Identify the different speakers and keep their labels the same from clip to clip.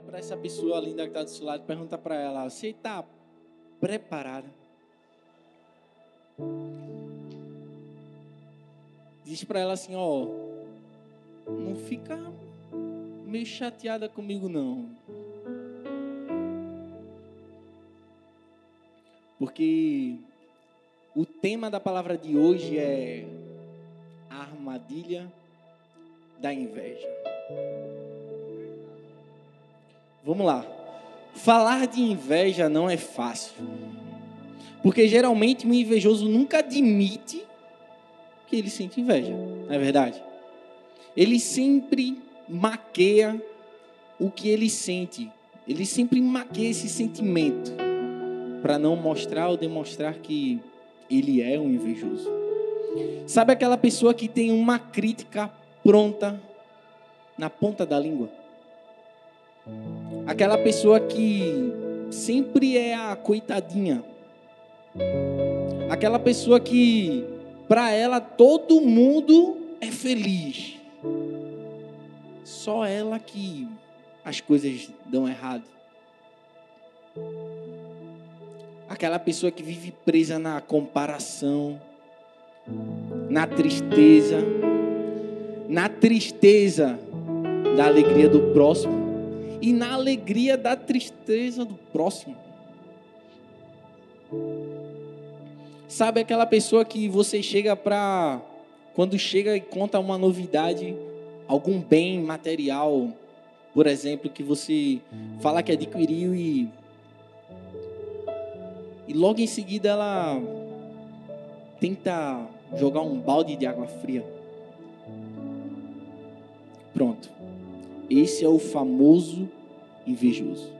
Speaker 1: Olha para essa pessoa linda que está do seu lado pergunta para ela: Você está preparada? Diz para ela assim: Ó, não fica meio chateada comigo, não. Porque o tema da palavra de hoje é a armadilha da inveja. Vamos lá. Falar de inveja não é fácil. Porque geralmente o invejoso nunca admite que ele sente inveja, não é verdade? Ele sempre maqueia o que ele sente. Ele sempre maqueia esse sentimento para não mostrar ou demonstrar que ele é um invejoso. Sabe aquela pessoa que tem uma crítica pronta na ponta da língua? Aquela pessoa que sempre é a coitadinha. Aquela pessoa que para ela todo mundo é feliz. Só ela que as coisas dão errado. Aquela pessoa que vive presa na comparação, na tristeza, na tristeza da alegria do próximo e na alegria da tristeza do próximo. Sabe aquela pessoa que você chega para quando chega e conta uma novidade, algum bem material, por exemplo, que você fala que adquiriu e e logo em seguida ela tenta jogar um balde de água fria. Pronto. Esse é o famoso invejoso.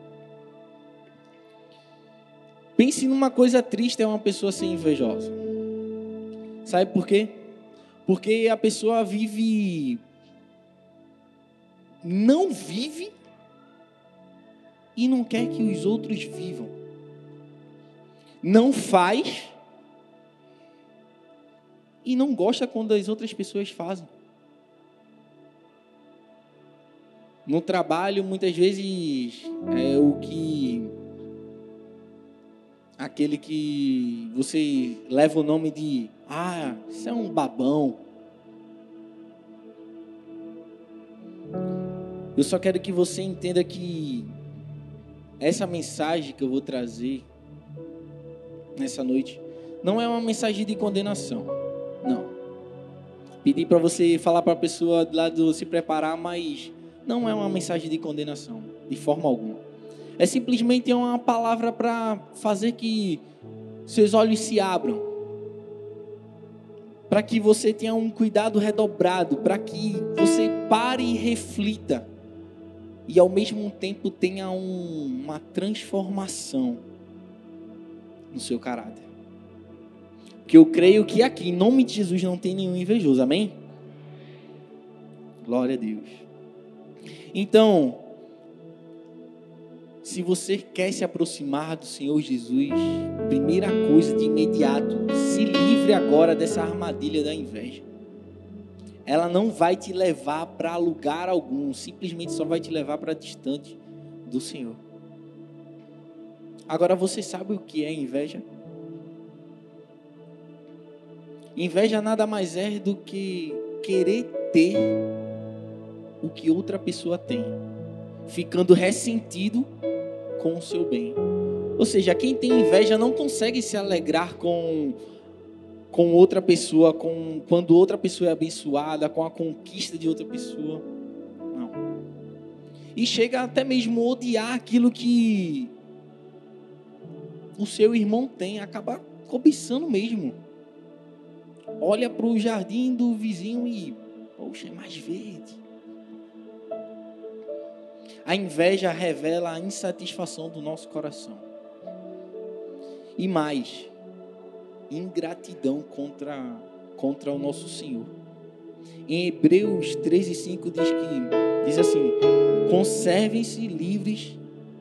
Speaker 1: Pense numa coisa triste é uma pessoa ser invejosa. Sabe por quê? Porque a pessoa vive não vive e não quer que os outros vivam. Não faz e não gosta quando as outras pessoas fazem. No trabalho, muitas vezes, é o que. Aquele que você leva o nome de. Ah, isso é um babão. Eu só quero que você entenda que essa mensagem que eu vou trazer nessa noite não é uma mensagem de condenação. Não. Pedi para você falar para a pessoa do lado se preparar, mas não é uma mensagem de condenação, de forma alguma. É simplesmente uma palavra para fazer que seus olhos se abram, para que você tenha um cuidado redobrado, para que você pare e reflita e ao mesmo tempo tenha um, uma transformação no seu caráter. Porque eu creio que aqui, em nome de Jesus, não tem nenhum invejoso, amém? Glória a Deus. Então, se você quer se aproximar do Senhor Jesus, primeira coisa de imediato, se livre agora dessa armadilha da inveja. Ela não vai te levar para lugar algum, simplesmente só vai te levar para distante do Senhor. Agora você sabe o que é inveja? Inveja nada mais é do que querer ter o que outra pessoa tem, ficando ressentido com o seu bem. Ou seja, quem tem inveja não consegue se alegrar com com outra pessoa, com quando outra pessoa é abençoada, com a conquista de outra pessoa. Não. E chega até mesmo a odiar aquilo que o seu irmão tem, acaba cobiçando mesmo. Olha para o jardim do vizinho e, poxa, é mais verde. A inveja revela a insatisfação do nosso coração. E mais, ingratidão contra, contra o nosso Senhor. Em Hebreus 13, 5 diz que diz assim: conservem-se livres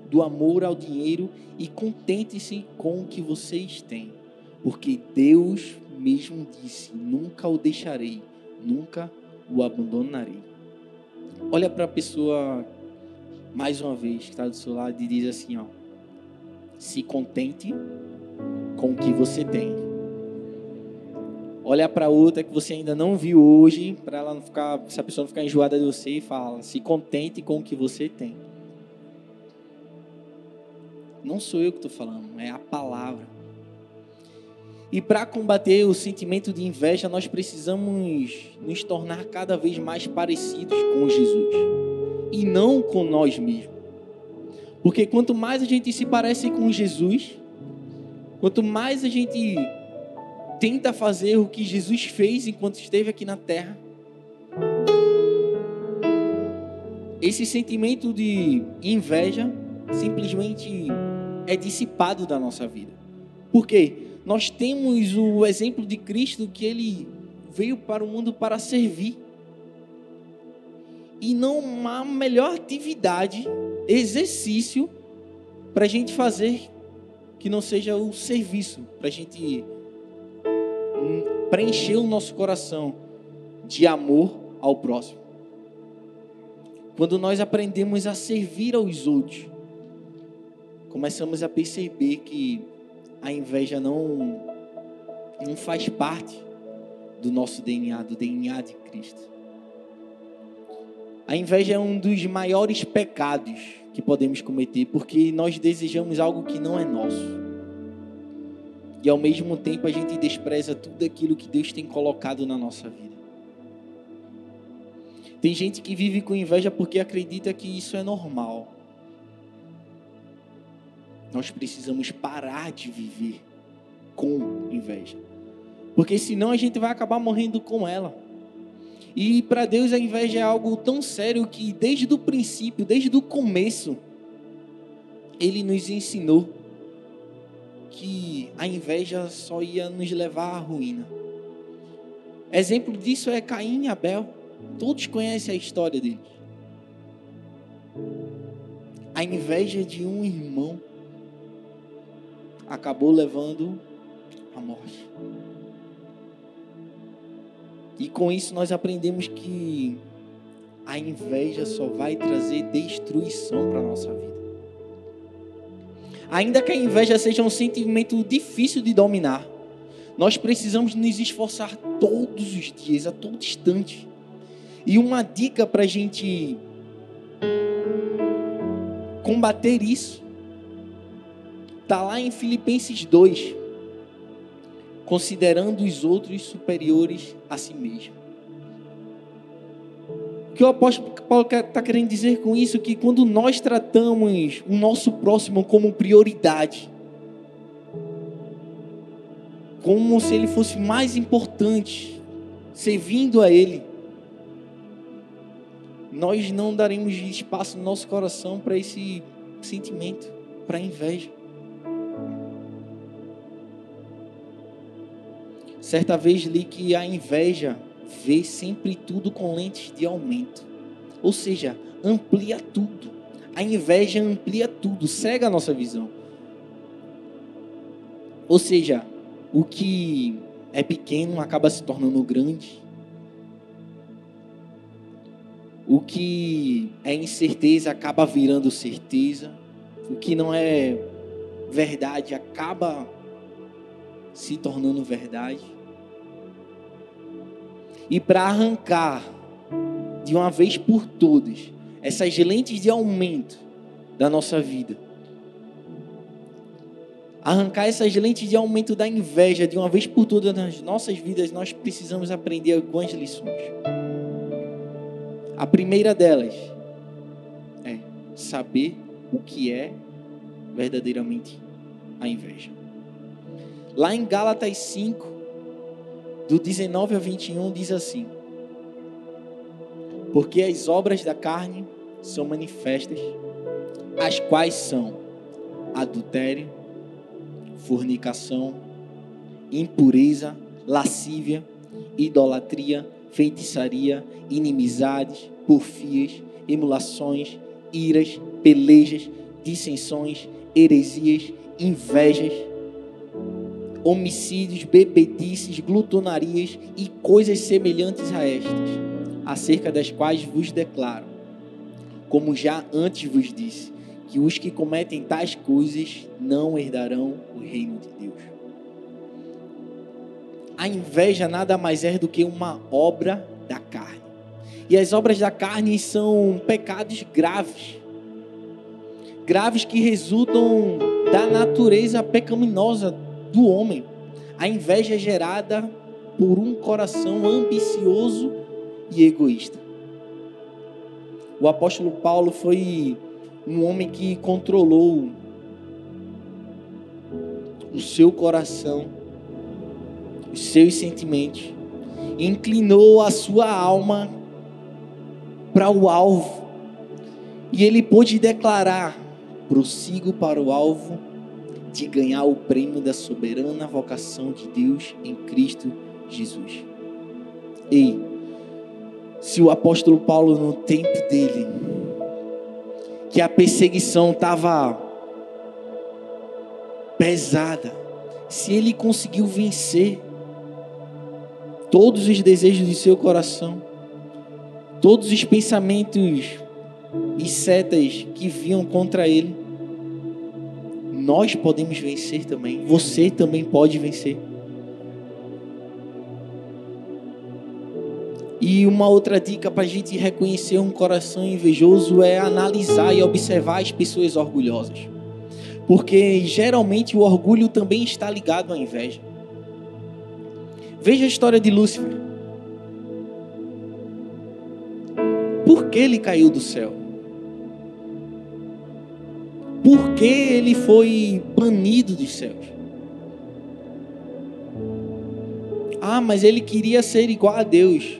Speaker 1: do amor ao dinheiro e contentem-se com o que vocês têm, porque Deus mesmo disse: nunca o deixarei, nunca o abandonarei. Olha para a pessoa mais uma vez, que está do seu lado e diz assim, ó. Se contente com o que você tem. Olha para outra que você ainda não viu hoje, para ela não ficar, se a pessoa não ficar enjoada de você e fala: "Se contente com o que você tem". Não sou eu que estou falando, é a palavra. E para combater o sentimento de inveja, nós precisamos nos tornar cada vez mais parecidos com Jesus e não com nós mesmos. Porque quanto mais a gente se parece com Jesus, quanto mais a gente tenta fazer o que Jesus fez enquanto esteve aqui na terra, esse sentimento de inveja simplesmente é dissipado da nossa vida. Por quê? Nós temos o exemplo de Cristo que ele veio para o mundo para servir. E não há melhor atividade, exercício, para a gente fazer que não seja o serviço, para a gente preencher o nosso coração de amor ao próximo. Quando nós aprendemos a servir aos outros, começamos a perceber que a inveja não, não faz parte do nosso DNA, do DNA de Cristo. A inveja é um dos maiores pecados que podemos cometer, porque nós desejamos algo que não é nosso. E ao mesmo tempo a gente despreza tudo aquilo que Deus tem colocado na nossa vida. Tem gente que vive com inveja porque acredita que isso é normal. Nós precisamos parar de viver com inveja. Porque senão a gente vai acabar morrendo com ela. E para Deus a inveja é algo tão sério que desde o princípio, desde o começo, Ele nos ensinou que a inveja só ia nos levar à ruína. Exemplo disso é Caim e Abel. Todos conhecem a história deles. A inveja de um irmão acabou levando a morte. E com isso nós aprendemos que a inveja só vai trazer destruição para a nossa vida. Ainda que a inveja seja um sentimento difícil de dominar, nós precisamos nos esforçar todos os dias, a todo instante. E uma dica para a gente combater isso Está lá em Filipenses 2. Considerando os outros superiores a si mesmo. O que o apóstolo Paulo está querendo dizer com isso? Que quando nós tratamos o nosso próximo como prioridade, como se ele fosse mais importante, servindo a ele, nós não daremos espaço no nosso coração para esse sentimento, para a inveja. Certa vez li que a inveja vê sempre tudo com lentes de aumento. Ou seja, amplia tudo. A inveja amplia tudo, cega a nossa visão. Ou seja, o que é pequeno acaba se tornando grande. O que é incerteza acaba virando certeza. O que não é verdade acaba se tornando verdade e para arrancar de uma vez por todas essas lentes de aumento da nossa vida. Arrancar essas lentes de aumento da inveja de uma vez por todas nas nossas vidas, nós precisamos aprender algumas lições. A primeira delas é saber o que é verdadeiramente a inveja. Lá em Gálatas 5, do 19 ao 21 diz assim: Porque as obras da carne são manifestas, as quais são adultério, fornicação, impureza, lascívia, idolatria, feitiçaria, inimizades, porfias, emulações, iras, pelejas, dissensões, heresias, invejas, homicídios, bebedices, glutonarias e coisas semelhantes a estas, acerca das quais vos declaro: como já antes vos disse, que os que cometem tais coisas não herdarão o reino de Deus. A inveja nada mais é do que uma obra da carne. E as obras da carne são pecados graves. Graves que resultam da natureza pecaminosa do homem. A inveja é gerada por um coração ambicioso e egoísta. O apóstolo Paulo foi um homem que controlou o seu coração, os seus sentimentos, inclinou a sua alma para o alvo, e ele pôde declarar: prossigo para o alvo de ganhar o prêmio da soberana vocação de Deus em Cristo Jesus. Ei, se o apóstolo Paulo, no tempo dele, que a perseguição estava pesada, se ele conseguiu vencer todos os desejos de seu coração, todos os pensamentos e setas que vinham contra ele, nós podemos vencer também. Você também pode vencer. E uma outra dica para a gente reconhecer um coração invejoso é analisar e observar as pessoas orgulhosas. Porque geralmente o orgulho também está ligado à inveja. Veja a história de Lúcifer. Por que ele caiu do céu? Por que ele foi banido dos céus? Ah, mas ele queria ser igual a Deus.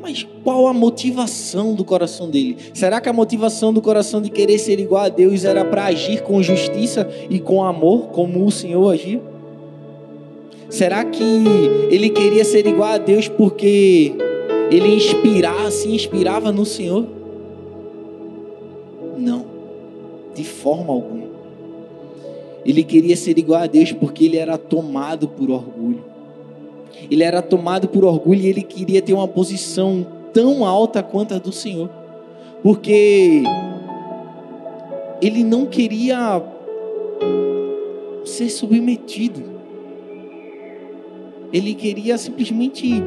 Speaker 1: Mas qual a motivação do coração dele? Será que a motivação do coração de querer ser igual a Deus era para agir com justiça e com amor, como o Senhor agia? Será que ele queria ser igual a Deus porque ele inspirava, se inspirava no Senhor? De forma alguma. Ele queria ser igual a Deus porque ele era tomado por orgulho. Ele era tomado por orgulho e ele queria ter uma posição tão alta quanto a do Senhor. Porque ele não queria ser submetido. Ele queria simplesmente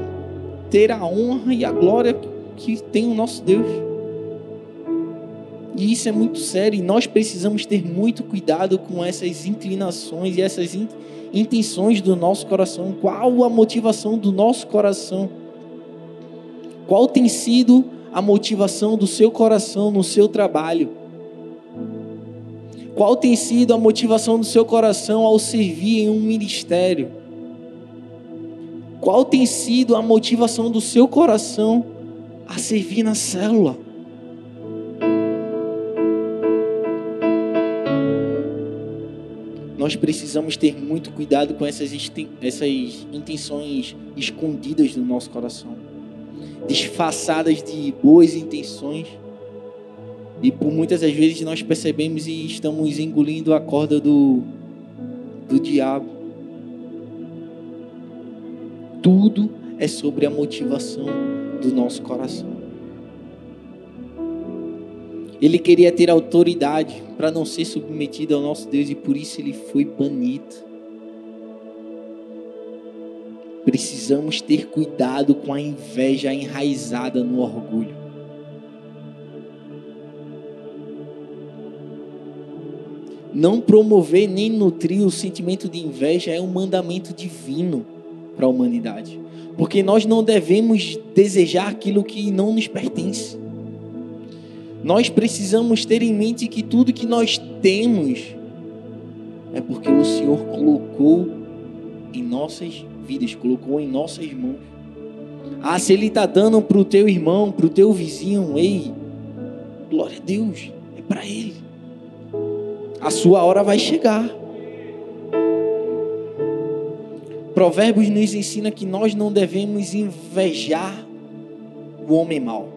Speaker 1: ter a honra e a glória que tem o nosso Deus. E isso é muito sério e nós precisamos ter muito cuidado com essas inclinações e essas intenções do nosso coração, qual a motivação do nosso coração, qual tem sido a motivação do seu coração no seu trabalho, qual tem sido a motivação do seu coração ao servir em um ministério, qual tem sido a motivação do seu coração a servir na célula. Nós precisamos ter muito cuidado com essas, essas intenções escondidas do nosso coração, disfarçadas de boas intenções. E por muitas das vezes nós percebemos e estamos engolindo a corda do, do diabo. Tudo é sobre a motivação do nosso coração. Ele queria ter autoridade para não ser submetido ao nosso Deus e por isso ele foi banido. Precisamos ter cuidado com a inveja enraizada no orgulho. Não promover nem nutrir o sentimento de inveja é um mandamento divino para a humanidade. Porque nós não devemos desejar aquilo que não nos pertence. Nós precisamos ter em mente que tudo que nós temos é porque o Senhor colocou em nossas vidas, colocou em nossas mãos. Ah, se Ele está dando para o teu irmão, para o teu vizinho, ei, glória a Deus, é para Ele. A sua hora vai chegar. Provérbios nos ensina que nós não devemos invejar o homem mau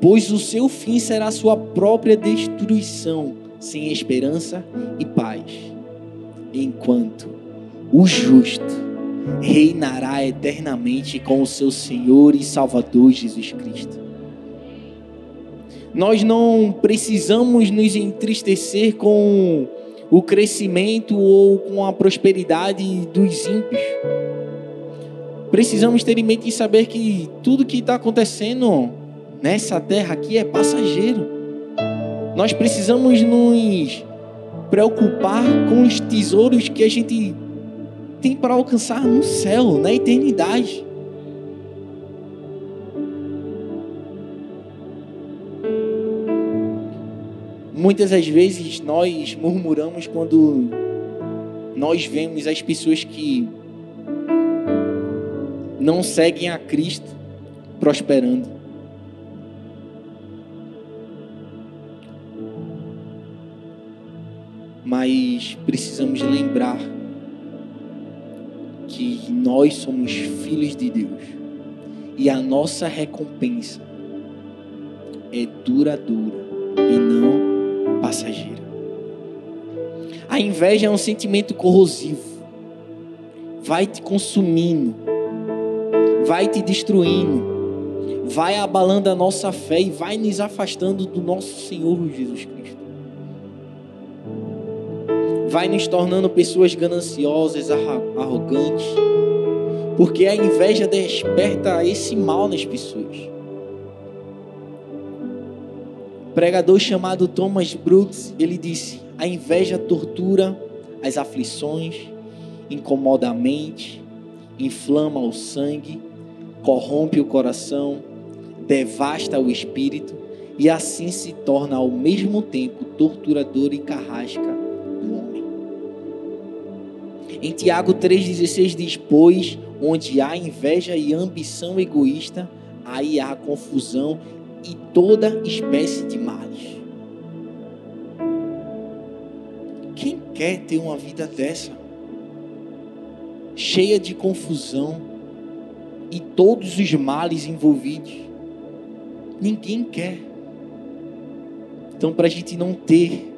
Speaker 1: pois o seu fim será sua própria destruição, sem esperança e paz. Enquanto o justo reinará eternamente com o seu Senhor e Salvador Jesus Cristo. Nós não precisamos nos entristecer com o crescimento ou com a prosperidade dos ímpios. Precisamos ter em mente e saber que tudo que está acontecendo nessa terra aqui é passageiro. Nós precisamos nos preocupar com os tesouros que a gente tem para alcançar no céu, na eternidade. Muitas das vezes nós murmuramos quando nós vemos as pessoas que não seguem a Cristo prosperando. Mas precisamos lembrar que nós somos filhos de Deus. E a nossa recompensa é duradoura e não passageira. A inveja é um sentimento corrosivo, vai te consumindo, vai te destruindo, vai abalando a nossa fé e vai nos afastando do nosso Senhor Jesus Cristo vai nos tornando pessoas gananciosas, arrogantes, porque a inveja desperta esse mal nas pessoas. Pregador chamado Thomas Brooks, ele disse: a inveja tortura as aflições, incomoda a mente, inflama o sangue, corrompe o coração, devasta o espírito e assim se torna ao mesmo tempo torturador e carrasca em Tiago 3,16 diz: Pois onde há inveja e ambição egoísta, aí há confusão e toda espécie de males. Quem quer ter uma vida dessa? Cheia de confusão e todos os males envolvidos. Ninguém quer. Então, para a gente não ter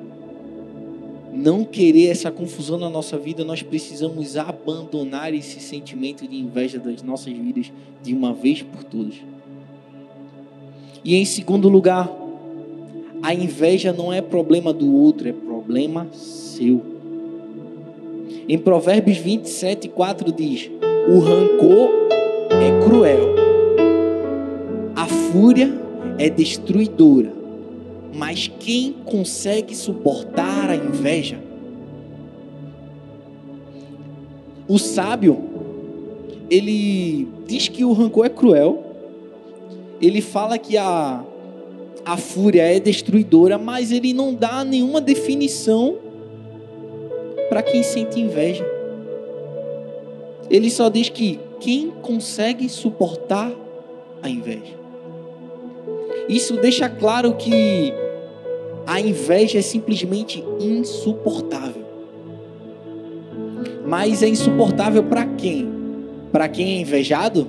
Speaker 1: não querer essa confusão na nossa vida, nós precisamos abandonar esse sentimento de inveja das nossas vidas de uma vez por todas. E em segundo lugar, a inveja não é problema do outro, é problema seu. Em Provérbios 27, 4 diz: O rancor é cruel, a fúria é destruidora mas quem consegue suportar a inveja? O sábio, ele diz que o rancor é cruel. Ele fala que a, a fúria é destruidora, mas ele não dá nenhuma definição para quem sente inveja. Ele só diz que quem consegue suportar a inveja. Isso deixa claro que a inveja é simplesmente insuportável. Mas é insuportável para quem? Para quem é invejado?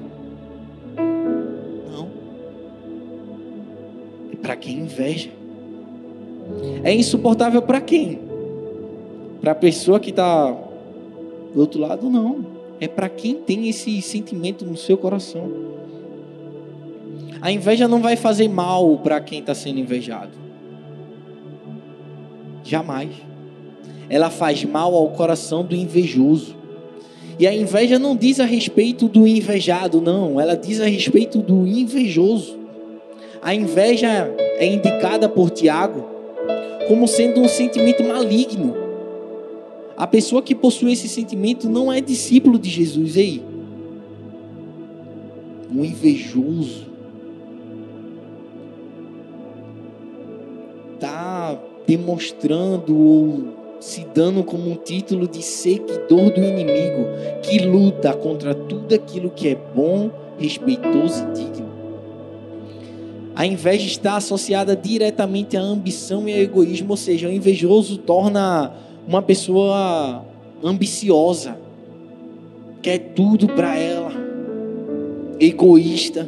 Speaker 1: Não. É para quem inveja. É insuportável para quem? Para a pessoa que está do outro lado? Não. É para quem tem esse sentimento no seu coração. A inveja não vai fazer mal para quem está sendo invejado. Jamais. Ela faz mal ao coração do invejoso. E a inveja não diz a respeito do invejado, não. Ela diz a respeito do invejoso. A inveja é indicada por Tiago como sendo um sentimento maligno. A pessoa que possui esse sentimento não é discípulo de Jesus. Ei, um invejoso demonstrando ou se dando como um título de seguidor do inimigo, que luta contra tudo aquilo que é bom, respeitoso e digno. A inveja está associada diretamente à ambição e ao egoísmo, ou seja, o invejoso torna uma pessoa ambiciosa, quer tudo para ela, egoísta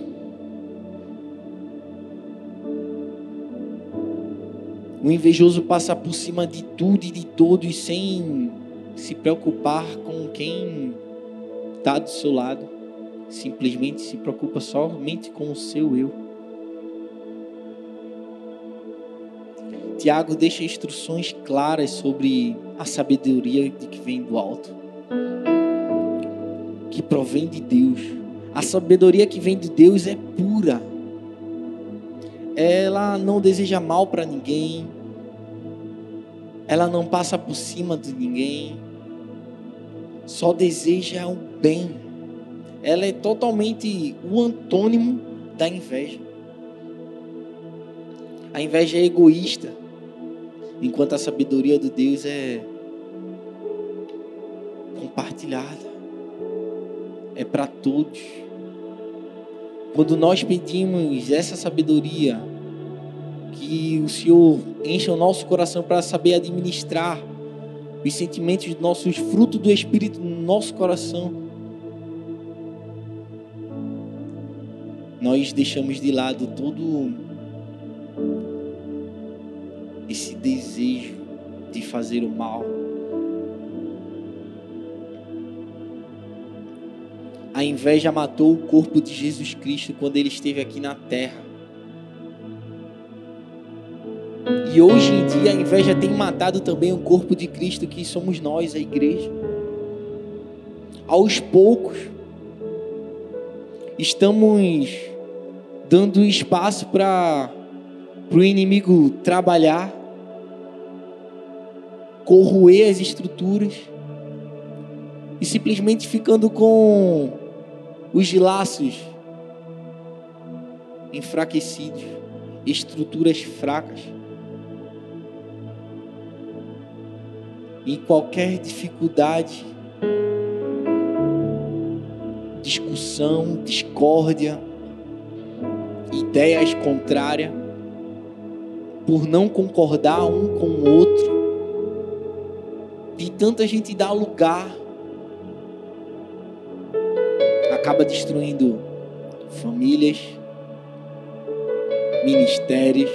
Speaker 1: O invejoso passa por cima de tudo e de todos sem se preocupar com quem está do seu lado. Simplesmente se preocupa somente com o seu eu. Tiago deixa instruções claras sobre a sabedoria que vem do alto, que provém de Deus. A sabedoria que vem de Deus é pura. Ela não deseja mal para ninguém. Ela não passa por cima de ninguém. Só deseja o bem. Ela é totalmente o antônimo da inveja. A inveja é egoísta, enquanto a sabedoria de Deus é compartilhada. É para todos. Quando nós pedimos essa sabedoria, que o Senhor encha o nosso coração para saber administrar os sentimentos nossos frutos do Espírito no nosso coração, nós deixamos de lado todo esse desejo de fazer o mal. A inveja matou o corpo de Jesus Cristo quando ele esteve aqui na terra. E hoje em dia a inveja tem matado também o corpo de Cristo, que somos nós, a igreja. Aos poucos, estamos dando espaço para o inimigo trabalhar, corroer as estruturas e simplesmente ficando com os laços enfraquecidos, estruturas fracas. Em qualquer dificuldade, discussão, discórdia, ideias contrárias, por não concordar um com o outro, de tanta gente dar lugar, acaba destruindo famílias, ministérios.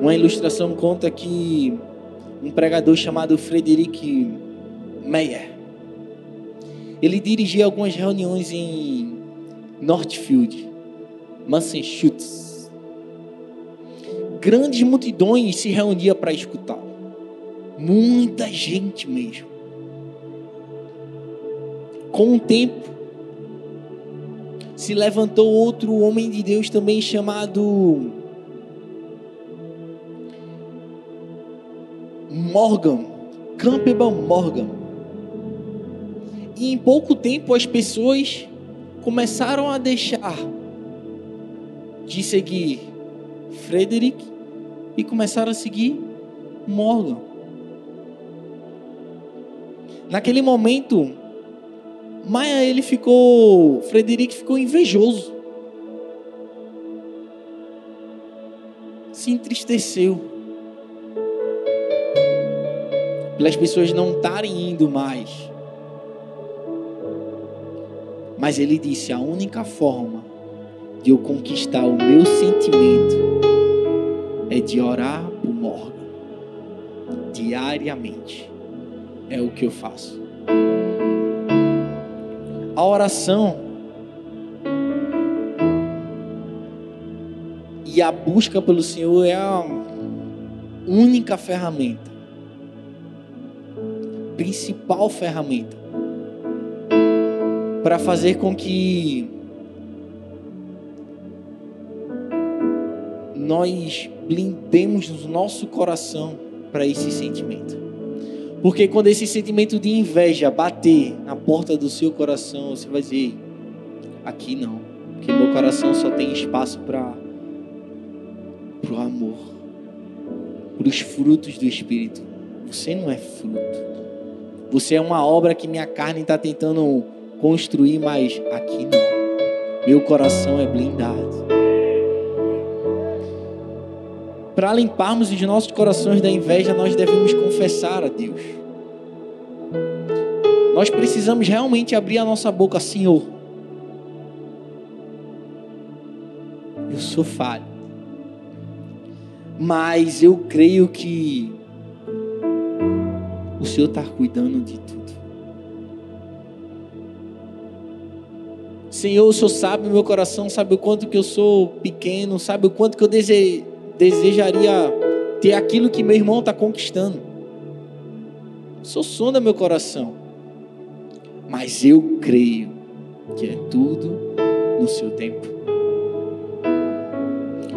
Speaker 1: Uma ilustração conta que um pregador chamado Frederic Meyer, ele dirigia algumas reuniões em Northfield, Massachusetts grandes multidões se reuniam para escutá-lo. Muita gente mesmo. Com o tempo, se levantou outro homem de Deus também chamado Morgan, Campbell Morgan. E em pouco tempo as pessoas começaram a deixar de seguir Frederick e começaram a seguir Morgan. Naquele momento, Maia ele ficou, Frederico ficou invejoso. Se entristeceu. Pelas pessoas não estarem indo mais. Mas ele disse: a única forma de eu conquistar o meu sentimento é de orar por Morgan diariamente. É o que eu faço. A oração e a busca pelo Senhor é a única ferramenta, principal ferramenta para fazer com que nós blindemos o nosso coração para esse sentimento. Porque quando esse sentimento de inveja bater na porta do seu coração, você vai dizer: aqui não, porque meu coração só tem espaço para o amor, para os frutos do Espírito. Você não é fruto. Você é uma obra que minha carne está tentando construir, mas aqui não. Meu coração é blindado para limparmos os nossos corações da inveja, nós devemos confessar a Deus. Nós precisamos realmente abrir a nossa boca, Senhor. Eu sou falho. Mas eu creio que o Senhor está cuidando de tudo. Senhor, o Senhor sabe o meu coração, sabe o quanto que eu sou pequeno, sabe o quanto que eu dese... desejaria ter aquilo que meu irmão está conquistando. Senhor sonda meu coração. Mas eu creio que é tudo no seu tempo.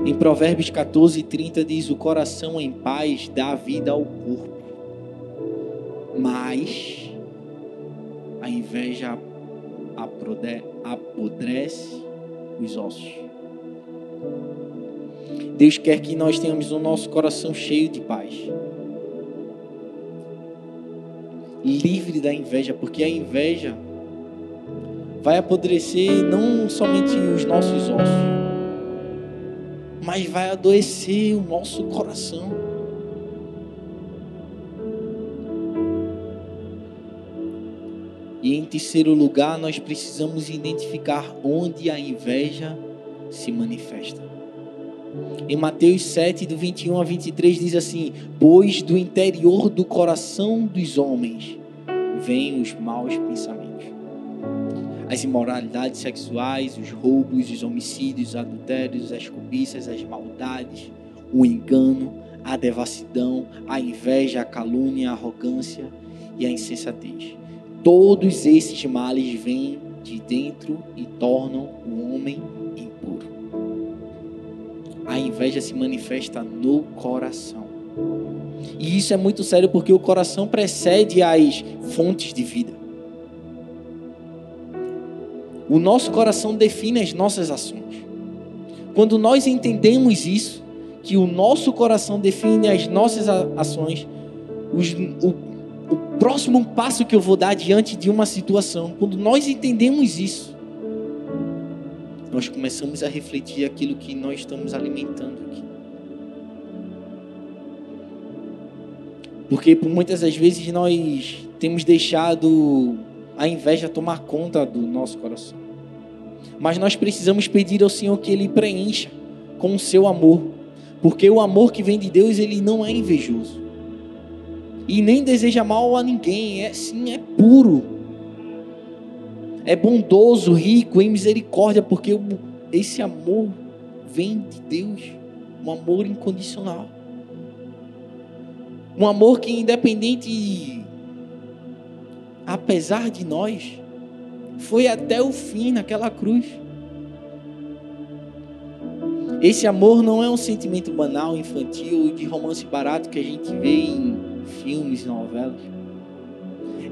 Speaker 1: Em Provérbios 14, 30 diz: O coração em paz dá vida ao corpo, mas a inveja apodrece os ossos. Deus quer que nós tenhamos o nosso coração cheio de paz. Livre da inveja, porque a inveja vai apodrecer não somente os nossos ossos, mas vai adoecer o nosso coração. E em terceiro lugar, nós precisamos identificar onde a inveja se manifesta. Em Mateus 7, do 21 a 23, diz assim: Pois do interior do coração dos homens vêm os maus pensamentos, as imoralidades sexuais, os roubos, os homicídios, os adultérios, as cobiças, as maldades, o engano, a devassidão, a inveja, a calúnia, a arrogância e a insensatez. Todos esses males vêm de dentro e tornam o homem. A inveja se manifesta no coração. E isso é muito sério porque o coração precede as fontes de vida. O nosso coração define as nossas ações. Quando nós entendemos isso, que o nosso coração define as nossas ações, os, o o próximo passo que eu vou dar diante de uma situação. Quando nós entendemos isso, nós começamos a refletir aquilo que nós estamos alimentando aqui. Porque por muitas das vezes nós temos deixado a inveja tomar conta do nosso coração. Mas nós precisamos pedir ao Senhor que Ele preencha com o seu amor. Porque o amor que vem de Deus, ele não é invejoso e nem deseja mal a ninguém, é sim, é puro. É bondoso, rico em misericórdia, porque esse amor vem de Deus, um amor incondicional. Um amor que independente apesar de nós, foi até o fim naquela cruz. Esse amor não é um sentimento banal, infantil, de romance barato que a gente vê em filmes novelas.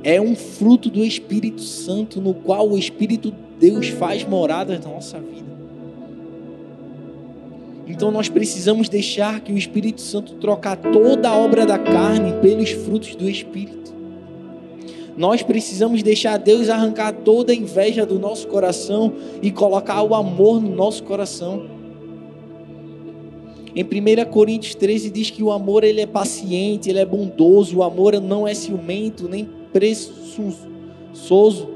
Speaker 1: É um fruto do Espírito Santo, no qual o Espírito Deus faz morada na nossa vida. Então nós precisamos deixar que o Espírito Santo trocar toda a obra da carne pelos frutos do Espírito. Nós precisamos deixar Deus arrancar toda a inveja do nosso coração e colocar o amor no nosso coração. Em 1 Coríntios 13 diz que o amor ele é paciente, ele é bondoso, o amor não é ciumento, nem presunçoso,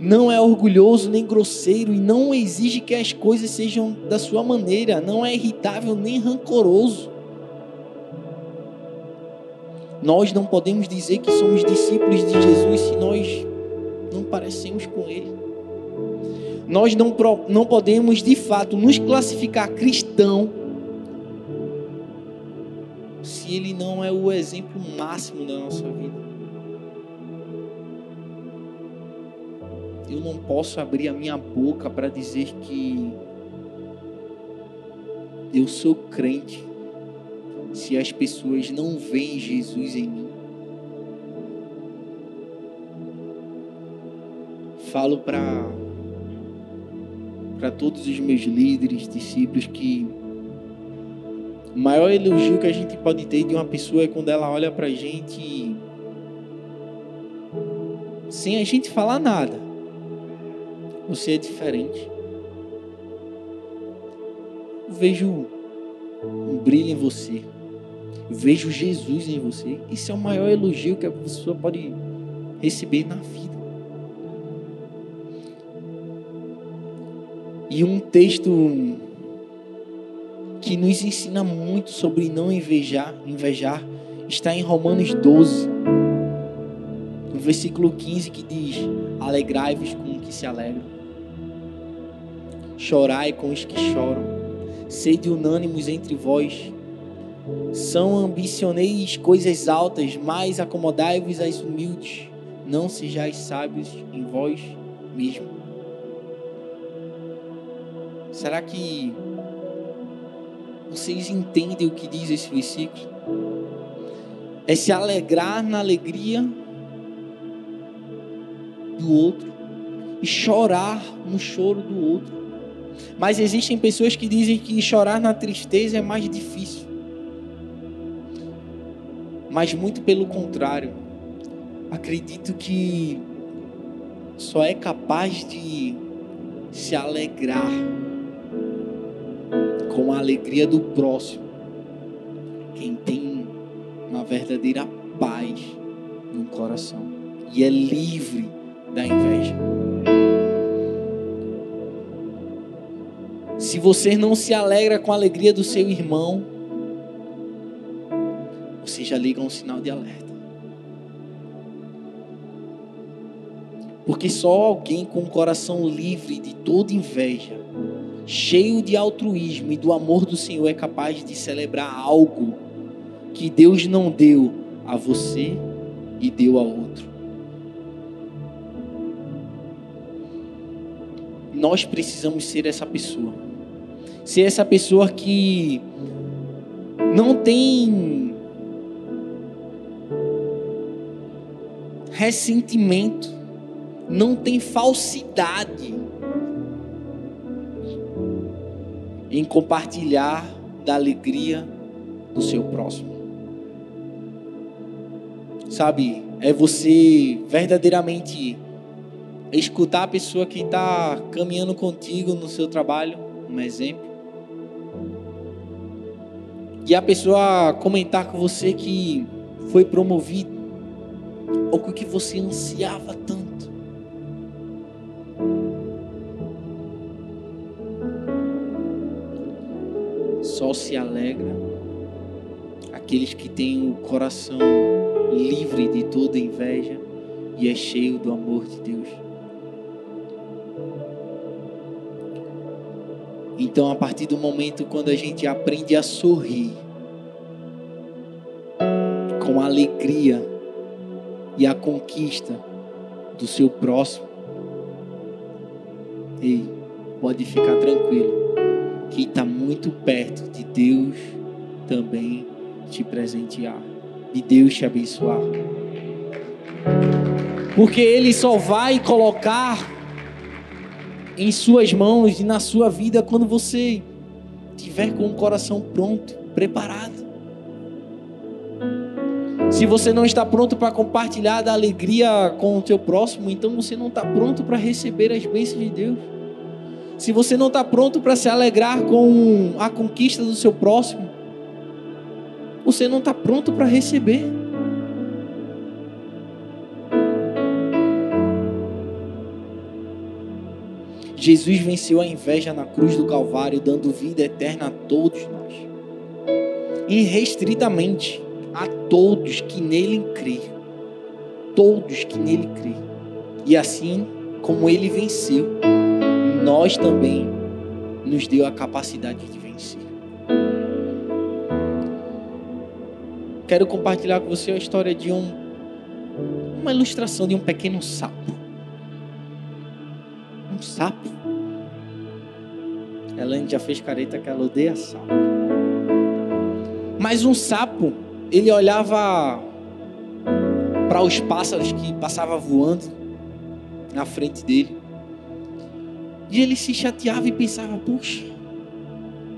Speaker 1: não é orgulhoso nem grosseiro e não exige que as coisas sejam da sua maneira, não é irritável nem rancoroso. Nós não podemos dizer que somos discípulos de Jesus se nós não parecemos com Ele. Nós não, não podemos de fato nos classificar cristão se ele não é o exemplo máximo da nossa vida. Eu não posso abrir a minha boca para dizer que eu sou crente se as pessoas não veem Jesus em mim. Falo para para todos os meus líderes, discípulos que o maior elogio que a gente pode ter de uma pessoa é quando ela olha pra gente sem a gente falar nada. Você é diferente. Eu vejo um brilho em você. Eu vejo Jesus em você. Isso é o maior elogio que a pessoa pode receber na vida. E um texto que nos ensina muito sobre não invejar, invejar está em Romanos 12, no versículo 15 que diz: Alegrai-vos com o que se alegra. Chorai com os que choram, sede unânimos entre vós. São ambicioneis coisas altas, mas acomodai-vos às humildes. Não sejais sábios em vós mesmo. Será que vocês entendem o que diz esse versículo? É se alegrar na alegria do outro e chorar no choro do outro. Mas existem pessoas que dizem que chorar na tristeza é mais difícil. Mas muito pelo contrário. Acredito que só é capaz de se alegrar com a alegria do próximo quem tem uma verdadeira paz no coração e é livre da inveja. Se você não se alegra com a alegria do seu irmão, você já liga um sinal de alerta. Porque só alguém com o coração livre de toda inveja, cheio de altruísmo e do amor do Senhor é capaz de celebrar algo que Deus não deu a você e deu a outro. Nós precisamos ser essa pessoa. Ser essa pessoa que não tem ressentimento, não tem falsidade em compartilhar da alegria do seu próximo. Sabe, é você verdadeiramente escutar a pessoa que está caminhando contigo no seu trabalho, um exemplo. E a pessoa comentar com você que foi promovido, ou com o que você ansiava tanto. Só se alegra aqueles que têm o coração livre de toda inveja e é cheio do amor de Deus. Então, a partir do momento quando a gente aprende a sorrir com alegria e a conquista do seu próximo, ei, pode ficar tranquilo, que está muito perto de Deus também te presentear, de Deus te abençoar. Porque Ele só vai colocar em suas mãos e na sua vida quando você tiver com o coração pronto, preparado. Se você não está pronto para compartilhar da alegria com o teu próximo, então você não está pronto para receber as bênçãos de Deus. Se você não está pronto para se alegrar com a conquista do seu próximo, você não está pronto para receber. Jesus venceu a inveja na cruz do Calvário, dando vida eterna a todos nós. Irrestritamente a todos que nele crê. Todos que nele crê. E assim como ele venceu, nós também nos deu a capacidade de vencer. Quero compartilhar com você a história de um, uma ilustração de um pequeno sapo um sapo. Elaine já fez careta que ela odeia sapo. Mas um sapo, ele olhava para os pássaros que passavam voando na frente dele. E ele se chateava e pensava: puxa,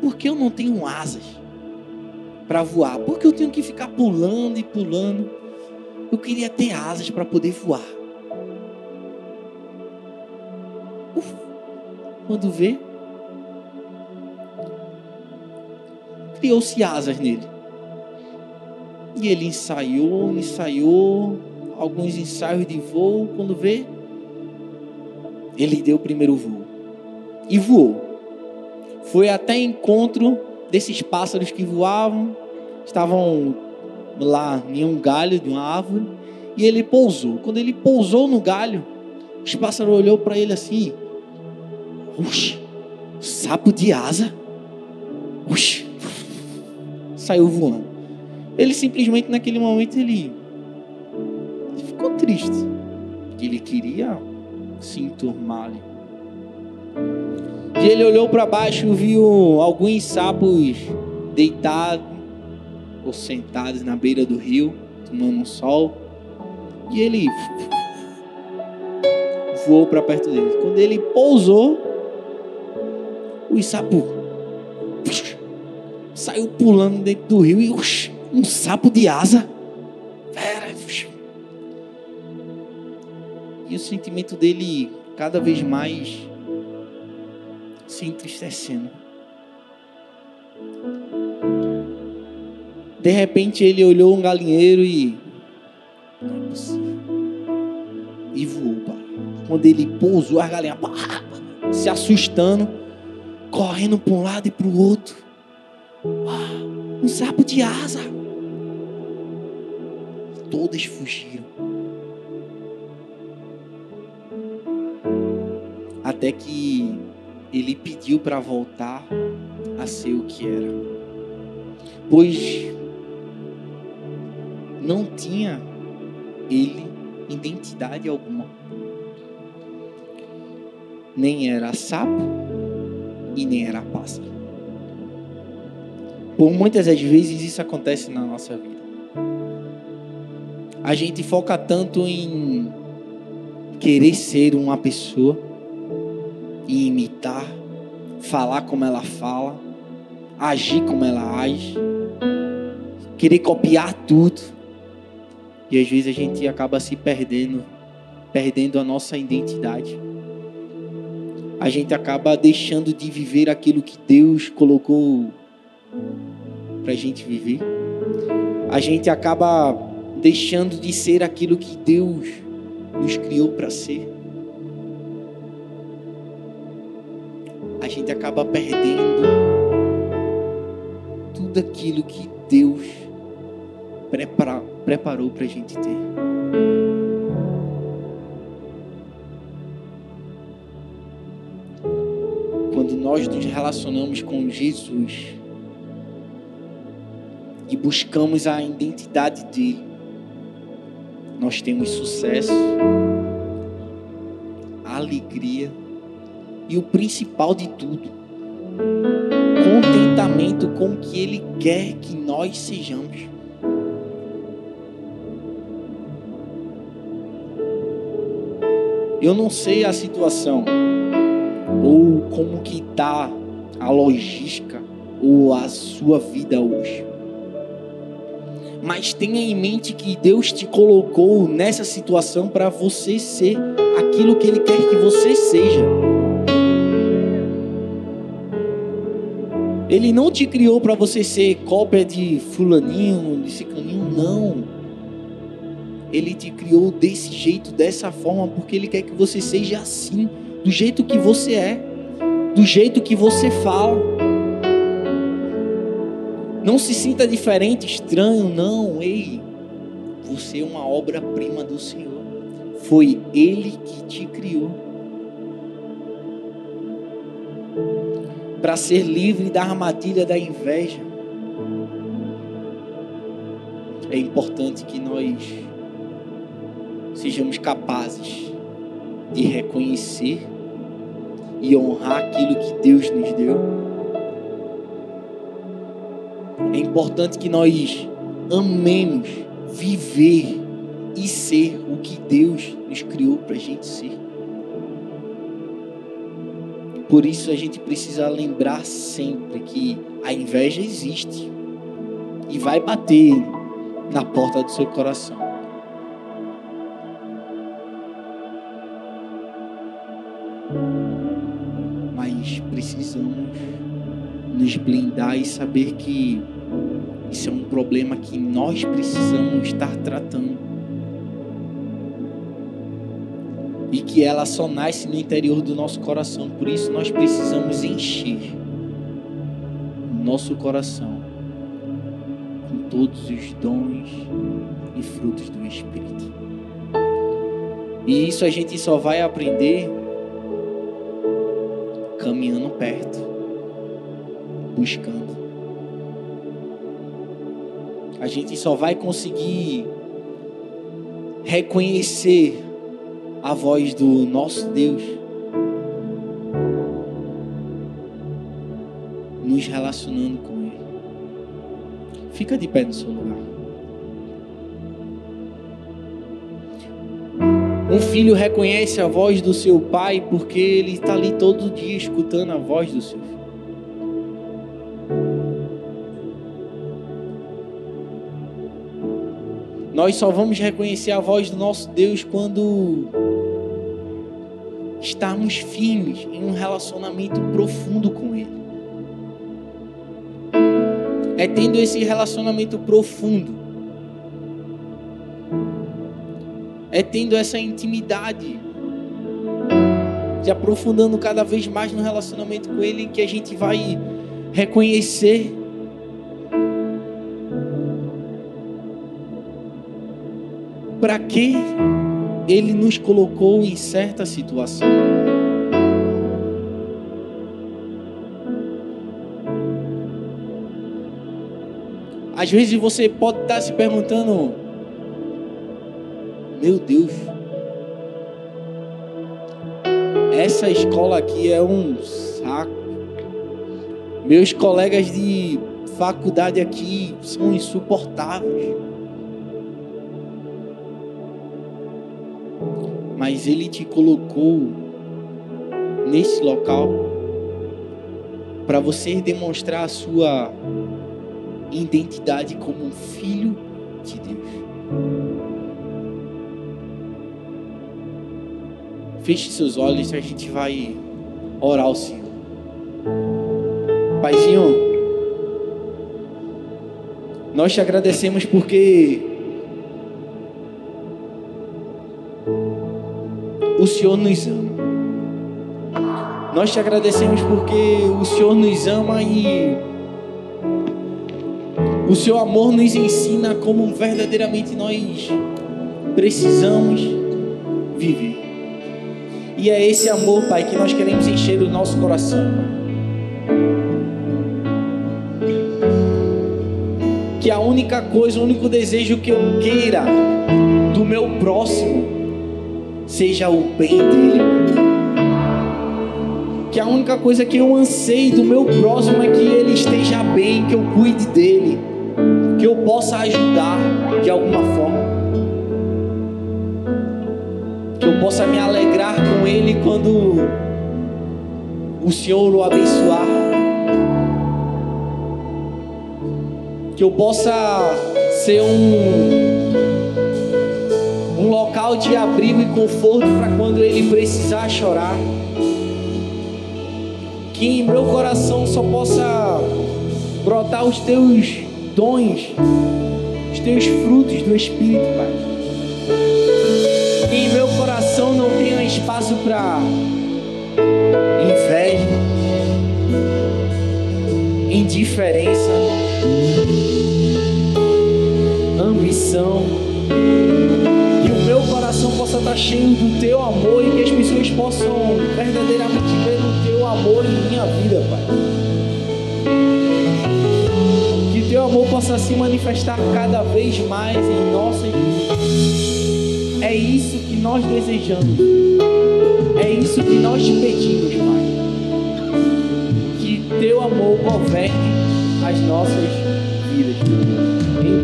Speaker 1: por que eu não tenho asas para voar? Por que eu tenho que ficar pulando e pulando? Eu queria ter asas para poder voar. Quando vê, criou-se asas nele. E ele ensaiou, ensaiou, alguns ensaios de voo. Quando vê, ele deu o primeiro voo e voou. Foi até encontro desses pássaros que voavam, estavam lá em um galho de uma árvore e ele pousou. Quando ele pousou no galho, os pássaros olhou para ele assim: Puxa, Sapo de asa? Oxi. Saiu voando. Ele simplesmente naquele momento ele ficou triste. Ele queria se enturmar ali. E ele olhou para baixo e viu alguns sapos deitados ou sentados na beira do rio, tomando um sol. E ele voou para perto dele. Quando ele pousou, o sapo saiu pulando dentro do rio e um sapo de asa. E o sentimento dele cada vez mais se entristecendo. De repente ele olhou um galinheiro e. Não é possível. E voou, pá. Quando ele pousou, as galinhas pá, se assustando, correndo para um lado e para o outro. um sapo de asa. Todas fugiram. Até que ele pediu para voltar a ser o que era. Pois não tinha ele identidade alguma. Nem era sapo e nem era pássaro. Por muitas das vezes isso acontece na nossa vida. A gente foca tanto em querer ser uma pessoa e imitar, falar como ela fala, agir como ela age, querer copiar tudo. E às vezes a gente acaba se perdendo, perdendo a nossa identidade. A gente acaba deixando de viver aquilo que Deus colocou para a gente viver. A gente acaba deixando de ser aquilo que Deus nos criou para ser. a gente acaba perdendo tudo aquilo que Deus prepara, preparou para a gente ter. Nós nos relacionamos com Jesus e buscamos a identidade dele, nós temos sucesso, alegria e o principal de tudo, contentamento com o que Ele quer que nós sejamos. Eu não sei a situação ou como que está a logística ou a sua vida hoje. Mas tenha em mente que Deus te colocou nessa situação para você ser aquilo que Ele quer que você seja. Ele não te criou para você ser cópia de fulaninho, de ciclaninho, não. Ele te criou desse jeito, dessa forma, porque ele quer que você seja assim, do jeito que você é, do jeito que você fala. Não se sinta diferente, estranho, não. Ei, você é uma obra-prima do Senhor. Foi Ele que te criou. para ser livre da armadilha da inveja. É importante que nós sejamos capazes de reconhecer e honrar aquilo que Deus nos deu. É importante que nós amemos viver e ser o que Deus nos criou para a gente ser. Por isso a gente precisa lembrar sempre que a inveja existe e vai bater na porta do seu coração. E saber que isso é um problema que nós precisamos estar tratando. e que ela só nasce no interior do nosso coração. Por isso nós precisamos encher nosso coração com todos os dons e frutos do Espírito. E isso a gente só vai aprender caminhando perto, buscando. A gente só vai conseguir reconhecer a voz do nosso Deus nos relacionando com Ele. Fica de pé no seu lugar. Um filho reconhece a voz do seu pai porque ele está ali todo dia escutando a voz do seu filho. Nós só vamos reconhecer a voz do nosso Deus quando estarmos firmes em um relacionamento profundo com Ele. É tendo esse relacionamento profundo, é tendo essa intimidade, se aprofundando cada vez mais no relacionamento com Ele, que a gente vai reconhecer para que Ele nos colocou em certa situação. Às vezes você pode estar se perguntando: Meu Deus, essa escola aqui é um saco. Meus colegas de faculdade aqui são insuportáveis. Mas Ele te colocou nesse local para você demonstrar a sua identidade como um filho de Deus. Feche seus olhos e a gente vai orar ao Senhor. Paizinho, nós te agradecemos porque o Senhor nos ama. Nós te agradecemos porque o Senhor nos ama e o seu amor nos ensina como verdadeiramente nós precisamos viver. E é esse amor, Pai, que nós queremos encher o nosso coração. Que a única coisa, o único desejo que eu queira do meu próximo seja o bem dele. Que a única coisa que eu anseio do meu próximo é que ele esteja bem, que eu cuide dele, que eu possa ajudar de alguma forma. Que eu possa me alegrar com ele quando o Senhor o abençoar. Que eu possa ser um um local de abrigo e conforto para quando ele precisar chorar. Que em meu coração só possa brotar os teus dons, os teus frutos do Espírito, Pai. Que em meu coração não tenha espaço para inveja, indiferença, ambição estar cheio do teu amor e que as pessoas possam verdadeiramente ver o teu amor em minha vida, Pai. Que teu amor possa se manifestar cada vez mais em nossas vidas. É isso que nós desejamos. É isso que nós te pedimos, Pai. Que teu amor governe as nossas vidas. Em